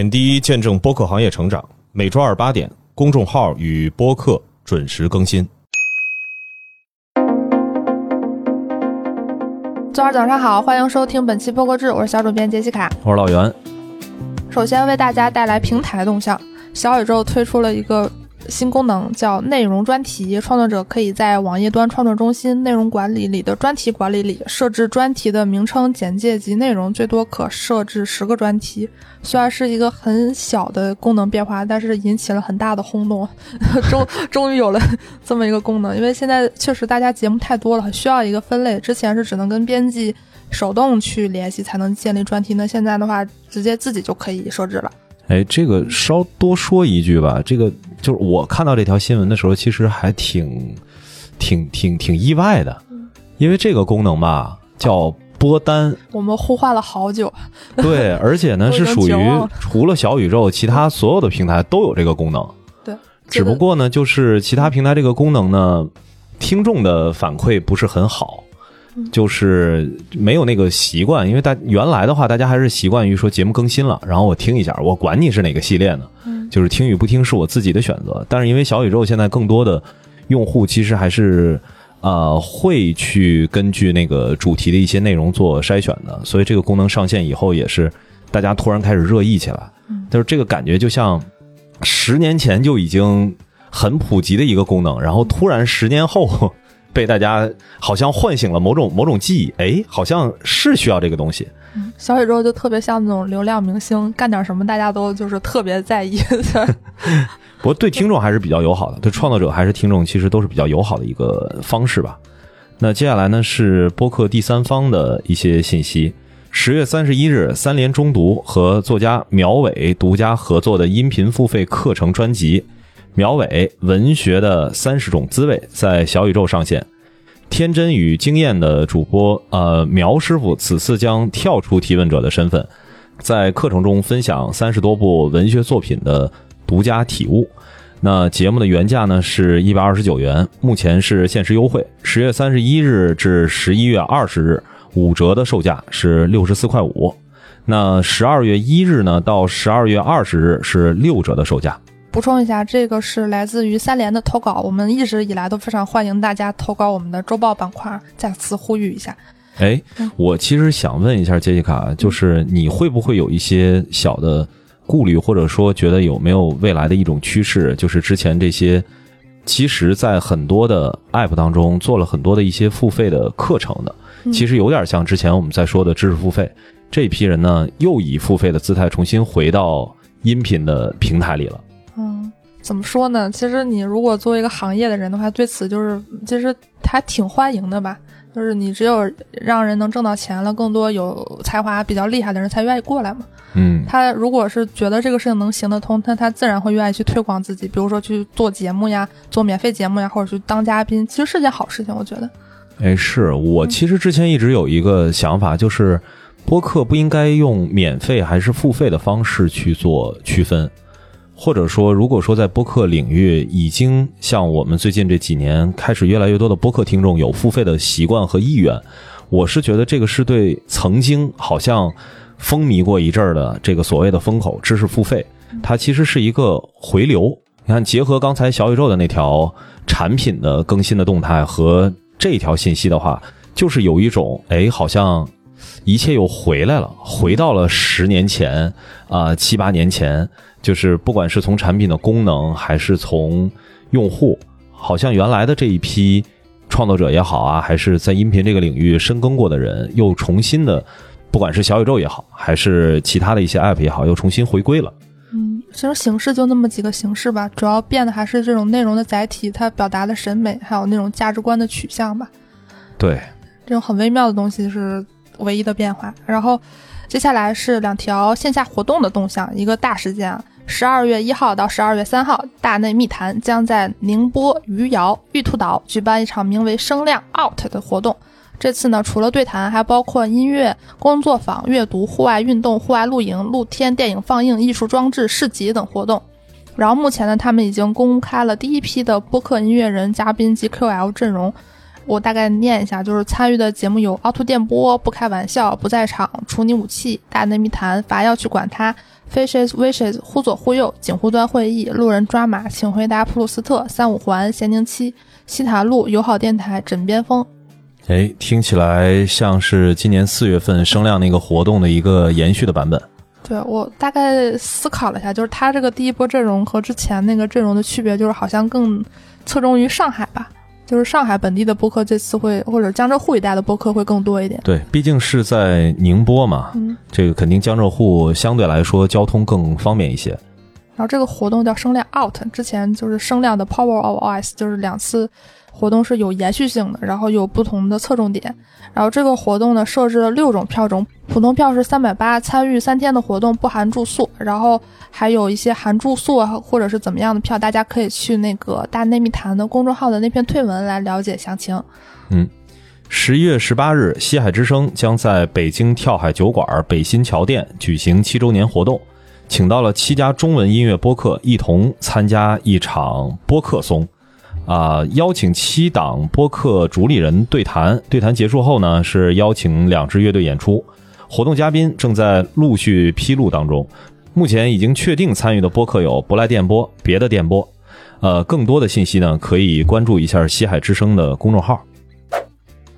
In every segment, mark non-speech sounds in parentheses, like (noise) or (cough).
点滴见证播客行业成长，每周二八点，公众号与播客准时更新。周二早上好，欢迎收听本期播客志，我是小主编杰西卡。我是老袁。首先为大家带来平台动向，小宇宙推出了一个。新功能叫内容专题，创作者可以在网页端创作中心内容管理里的专题管理里设置专题的名称、简介及内容，最多可设置十个专题。虽然是一个很小的功能变化，但是引起了很大的轰动。(laughs) 终终于有了这么一个功能，因为现在确实大家节目太多了，需要一个分类。之前是只能跟编辑手动去联系才能建立专题，那现在的话直接自己就可以设置了。哎，这个稍多说一句吧。这个就是我看到这条新闻的时候，其实还挺、挺、挺、挺意外的，因为这个功能吧叫播单，我们呼唤了好久。对，(laughs) 而且呢是属于除了小宇宙，其他所有的平台都有这个功能。对，只不过呢，就是其他平台这个功能呢，听众的反馈不是很好。就是没有那个习惯，因为大原来的话，大家还是习惯于说节目更新了，然后我听一下，我管你是哪个系列呢，就是听与不听是我自己的选择。但是因为小宇宙现在更多的用户其实还是呃会去根据那个主题的一些内容做筛选的，所以这个功能上线以后也是大家突然开始热议起来。就是这个感觉就像十年前就已经很普及的一个功能，然后突然十年后。(laughs) 被大家好像唤醒了某种某种记忆，哎，好像是需要这个东西。小宇宙就特别像那种流量明星，干点什么大家都就是特别在意。(laughs) 不过对听众还是比较友好的，对创作者还是听众其实都是比较友好的一个方式吧。那接下来呢是播客第三方的一些信息。十月三十一日，三联中读和作家苗伟独家合作的音频付费课程专辑。苗伟文学的三十种滋味在小宇宙上线，天真与惊艳的主播呃苗师傅此次将跳出提问者的身份，在课程中分享三十多部文学作品的独家体悟。那节目的原价呢是一百二十九元，目前是限时优惠，十月三十一日至十一月二十日五折的售价是六十四块五，那十二月一日呢到十二月二十日是六折的售价。补充一下，这个是来自于三联的投稿。我们一直以来都非常欢迎大家投稿我们的周报板块，再次呼吁一下。哎，我其实想问一下杰西卡，就是你会不会有一些小的顾虑，或者说觉得有没有未来的一种趋势，就是之前这些其实，在很多的 App 当中做了很多的一些付费的课程的，其实有点像之前我们在说的知识付费这批人呢，又以付费的姿态重新回到音频的平台里了。怎么说呢？其实你如果作为一个行业的人的话，对此就是其实还挺欢迎的吧。就是你只有让人能挣到钱了，更多有才华比较厉害的人才愿意过来嘛。嗯，他如果是觉得这个事情能行得通，那他自然会愿意去推广自己，比如说去做节目呀，做免费节目呀，或者去当嘉宾，其实是件好事情，我觉得。哎，是我其实之前一直有一个想法，就是播客不应该用免费还是付费的方式去做区分。或者说，如果说在播客领域已经像我们最近这几年开始越来越多的播客听众有付费的习惯和意愿，我是觉得这个是对曾经好像风靡过一阵儿的这个所谓的风口知识付费，它其实是一个回流。你看，结合刚才小宇宙的那条产品的更新的动态和这条信息的话，就是有一种哎，好像一切又回来了，回到了十年前啊，七八年前。就是不管是从产品的功能，还是从用户，好像原来的这一批创作者也好啊，还是在音频这个领域深耕过的人，又重新的，不管是小宇宙也好，还是其他的一些 app 也好，又重新回归了。嗯，其实形式就那么几个形式吧，主要变的还是这种内容的载体，它表达的审美，还有那种价值观的取向吧。对，这种很微妙的东西是唯一的变化。然后接下来是两条线下活动的动向，一个大事件啊。十二月一号到十二月三号，大内密谈将在宁波余姚玉兔岛举办一场名为“声量 Out” 的活动。这次呢，除了对谈，还包括音乐工作坊、阅读、户外运动、户外露营、露天电影放映、艺术装置市集等活动。然后目前呢，他们已经公开了第一批的播客音乐人、嘉宾及 QL 阵容。我大概念一下，就是参与的节目有凹凸电波、不开玩笑、不在场、处你武器、大内密谈、罚要去管他。Fishes Wishes、忽左忽右、警护端会议、路人抓马、请回答普鲁斯特、三五环、咸宁七、西塔路、友好电台、枕边风。哎，听起来像是今年四月份声量那个活动的一个延续的版本。对我大概思考了一下，就是他这个第一波阵容和之前那个阵容的区别，就是好像更侧重于上海吧，就是上海本地的播客这次会或者江浙沪一带的播客会更多一点。对，毕竟是在宁波嘛，嗯，这个肯定江浙沪相对来说交通更方便一些。然后这个活动叫声量 out，之前就是声量的 Power of OS，就是两次活动是有延续性的，然后有不同的侧重点。然后这个活动呢设置了六种票种，普通票是三百八，参与三天的活动不含住宿，然后还有一些含住宿啊或者是怎么样的票，大家可以去那个大内密谈的公众号的那篇推文来了解详情。嗯十一月十八日，西海之声将在北京跳海酒馆北新桥店举行七周年活动，请到了七家中文音乐播客一同参加一场播客松。啊，邀请七档播客主理人对谈，对谈结束后呢，是邀请两支乐队演出。活动嘉宾正在陆续披露当中，目前已经确定参与的播客有不赖电波、别的电波。呃，更多的信息呢，可以关注一下西海之声的公众号。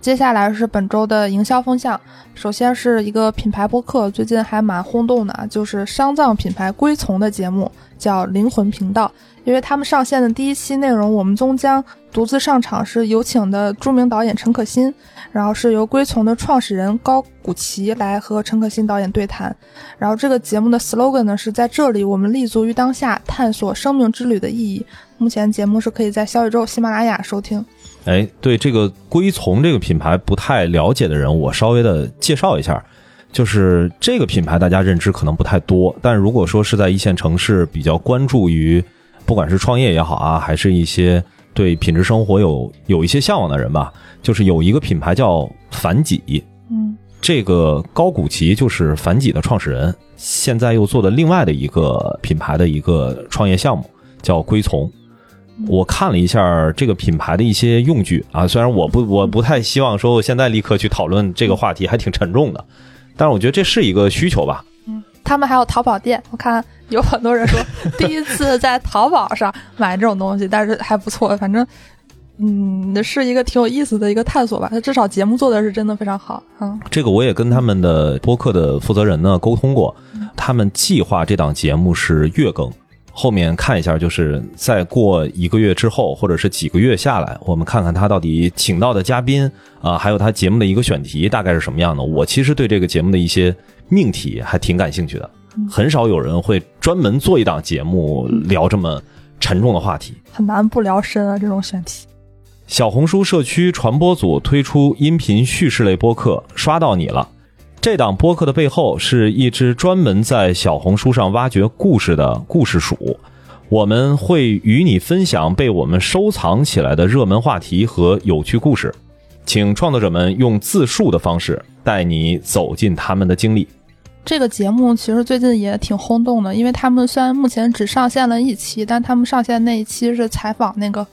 接下来是本周的营销风向，首先是一个品牌播客，最近还蛮轰动的，就是丧葬品牌归从的节目，叫灵魂频道。因为他们上线的第一期内容，我们终将独自上场，是有请的著名导演陈可辛，然后是由归从的创始人高古奇来和陈可辛导演对谈。然后这个节目的 slogan 呢是在这里，我们立足于当下，探索生命之旅的意义。目前节目是可以在小宇宙、喜马拉雅收听。哎，对这个归从这个品牌不太了解的人，我稍微的介绍一下。就是这个品牌，大家认知可能不太多，但如果说是在一线城市比较关注于，不管是创业也好啊，还是一些对品质生活有有一些向往的人吧，就是有一个品牌叫凡几，嗯，这个高古奇就是凡几的创始人，现在又做的另外的一个品牌的一个创业项目叫归从。我看了一下这个品牌的一些用具啊，虽然我不我不太希望说我现在立刻去讨论这个话题，还挺沉重的，但是我觉得这是一个需求吧。嗯他们还有淘宝店，我看有很多人说第一次在淘宝上买这种东西，但是还不错，反正嗯是一个挺有意思的一个探索吧。他至少节目做的是真的非常好，嗯，这个我也跟他们的播客的负责人呢沟通过，他们计划这档节目是月更，后面看一下，就是再过一个月之后，或者是几个月下来，我们看看他到底请到的嘉宾啊、还有他节目的一个选题大概是什么样的。我其实对这个节目的一些命题还挺感兴趣的，很少有人会专门做一档节目聊这么沉重的话题。很难不聊深啊这种选题。小红书社区传播组推出音频叙事类播客《刷到你了》。这档播客的背后是一只专门在小红书上挖掘故事的故事鼠。我们会与你分享被我们收藏起来的热门话题和有趣故事，请创作者们用自述的方式带你走进他们的经历。这个节目其实最近也挺轰动的，因为他们虽然目前只上线了一期，但他们上线那一期是采访那个，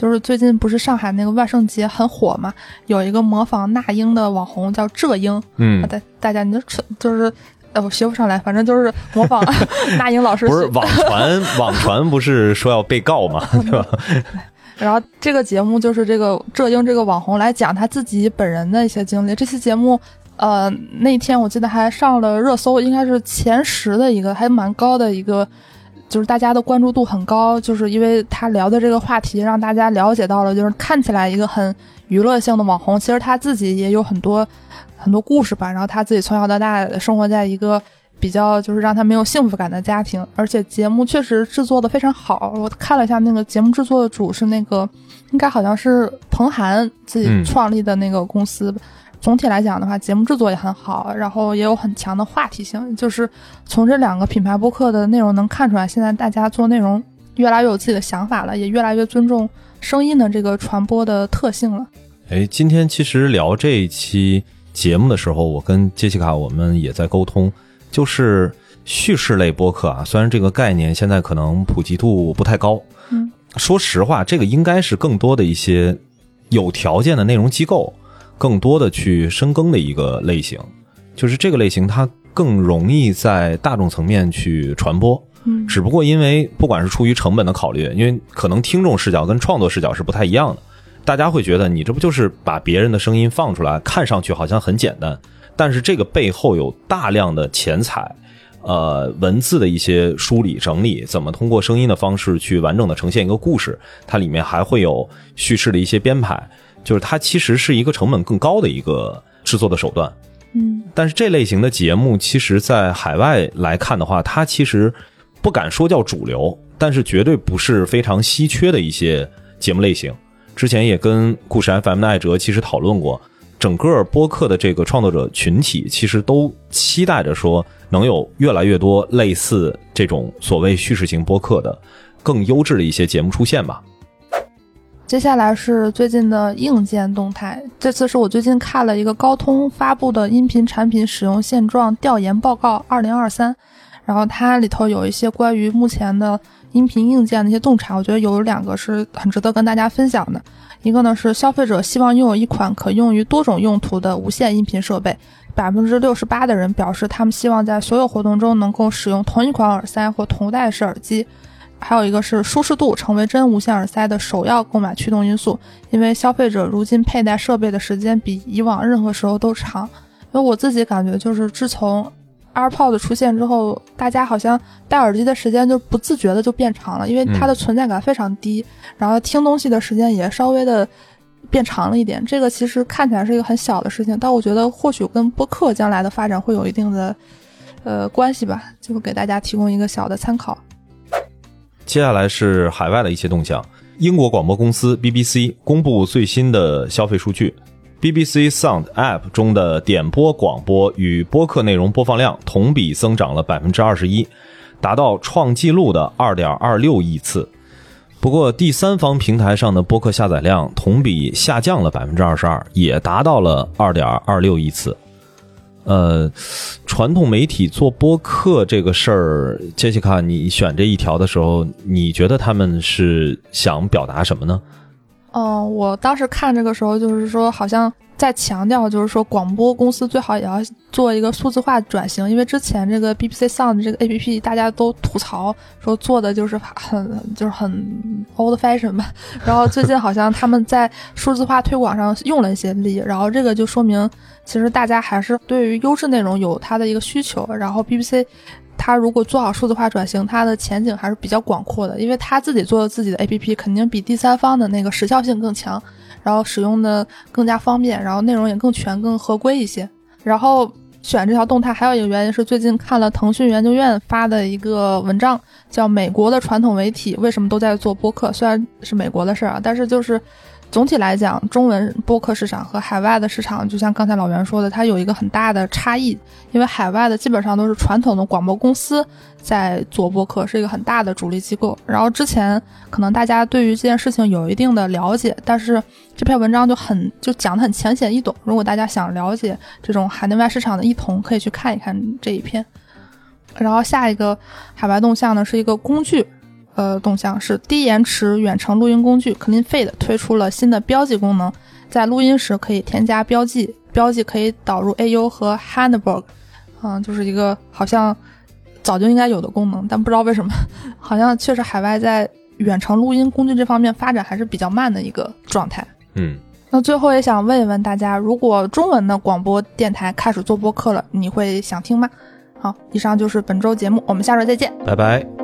就是最近不是上海那个万圣节很火嘛，有一个模仿那英的网红叫浙英，嗯，大大家你就就是。呃，我学不上来，反正就是模仿 (laughs) 那英老师。不是网传，网传不是说要被告吗？(laughs) 对吧？(laughs) 然后这个节目就是这个浙英这个网红来讲他自己本人的一些经历。这期节目，呃，那天我记得还上了热搜，应该是前十的一个，还蛮高的一个，就是大家的关注度很高，就是因为他聊的这个话题，让大家了解到了，就是看起来一个很娱乐性的网红，其实他自己也有很多很多故事吧。然后他自己从小到大生活在一个。比较就是让他没有幸福感的家庭，而且节目确实制作的非常好。我看了一下那个节目制作的主是那个，应该好像是彭涵自己创立的那个公司。总体来讲的话，节目制作也很好，然后也有很强的话题性。就是从这两个品牌播客的内容能看出来，现在大家做内容越来越有自己的想法了，也越来越尊重声音的这个传播的特性了。哎，今天其实聊这一期节目的时候，我跟杰西卡我们也在沟通。就是叙事类播客啊，虽然这个概念现在可能普及度不太高，嗯，说实话，这个应该是更多的一些有条件的内容机构，更多的去深耕的一个类型。就是这个类型，它更容易在大众层面去传播。嗯，只不过因为不管是出于成本的考虑，因为可能听众视角跟创作视角是不太一样的，大家会觉得你这不就是把别人的声音放出来，看上去好像很简单，但是这个背后有大量的钱财，呃，文字的一些梳理整理，怎么通过声音的方式去完整的呈现一个故事，它里面还会有叙事的一些编排，就是它其实是一个成本更高的一个制作的手段。嗯但是这类型的节目，其实在海外来看的话，它其实不敢说叫主流，但是绝对不是非常稀缺的一些节目类型。之前也跟故事 FM 的艾哲其实讨论过，整个播客的这个创作者群体，其实都期待着说能有越来越多类似这种所谓叙事型播客的更优质的一些节目出现吧。接下来是最近的硬件动态。这次是我最近看了一个高通发布的音频产品使用现状调研报告二零二三，然后它里头有一些关于目前的音频硬件的一些洞察，我觉得有两个是很值得跟大家分享的。一个呢是消费者希望拥有一款可用于多种用途的无线音频设备，百分之六十八的人表示他们希望在所有活动中能够使用同一款耳塞或同代式耳机。还有一个是舒适度成为真无线耳塞的首要购买驱动因素，因为消费者如今佩戴设备的时间比以往任何时候都长。因为我自己感觉，就是自从 AirPods 出现之后，大家好像戴耳机的时间就不自觉的就变长了，因为它的存在感非常低，然后听东西的时间也稍微的变长了一点。这个其实看起来是一个很小的事情，但我觉得或许跟播客将来的发展会有一定的呃关系吧，就给大家提供一个小的参考。接下来是海外的一些动向。英国广播公司 BBC 公布最新的消费数据，BBC Sound App 中的点播广播与播客内容播放量同比增长了百分之二十一，达到创纪录的二点二六亿次。不过，第三方平台上的播客下载量同比下降了百分之二十二，也达到了二点二六亿次。呃，传统媒体做播客这个事儿，杰西卡，你选这一条的时候，你觉得他们是想表达什么呢？嗯，我当时看这个时候，就是说好像在强调，就是说广播公司最好也要做一个数字化转型，因为之前这个 BBC Sound 这个 APP 大家都吐槽说做的就是很就是很 old fashion 吧，(laughs) 然后最近好像他们在数字化推广上用了一些力，然后这个就说明其实大家还是对于优质内容有它的一个需求，然后 BBC。它如果做好数字化转型，它的前景还是比较广阔的，因为它自己做的自己的 APP 肯定比第三方的那个时效性更强，然后使用的更加方便，然后内容也更全、更合规一些。然后选这条动态还有一个原因是最近看了腾讯研究院发的一个文章，叫《美国的传统媒体为什么都在做播客》，虽然是美国的事儿啊，但是就是。总体来讲，中文播客市场和海外的市场，就像刚才老袁说的，它有一个很大的差异。因为海外的基本上都是传统的广播公司在做播客，是一个很大的主力机构。然后之前可能大家对于这件事情有一定的了解，但是这篇文章就很就讲的很浅显易懂。如果大家想了解这种海内外市场的异同，可以去看一看这一篇。然后下一个海外动向呢，是一个工具。呃，动向是低延迟远程录音工具 CleanFeed 推出了新的标记功能，在录音时可以添加标记，标记可以导入 AU 和 Handberg，嗯，就是一个好像早就应该有的功能，但不知道为什么，好像确实海外在远程录音工具这方面发展还是比较慢的一个状态。嗯，那最后也想问一问大家，如果中文的广播电台开始做播客了，你会想听吗？好，以上就是本周节目，我们下周再见，拜拜。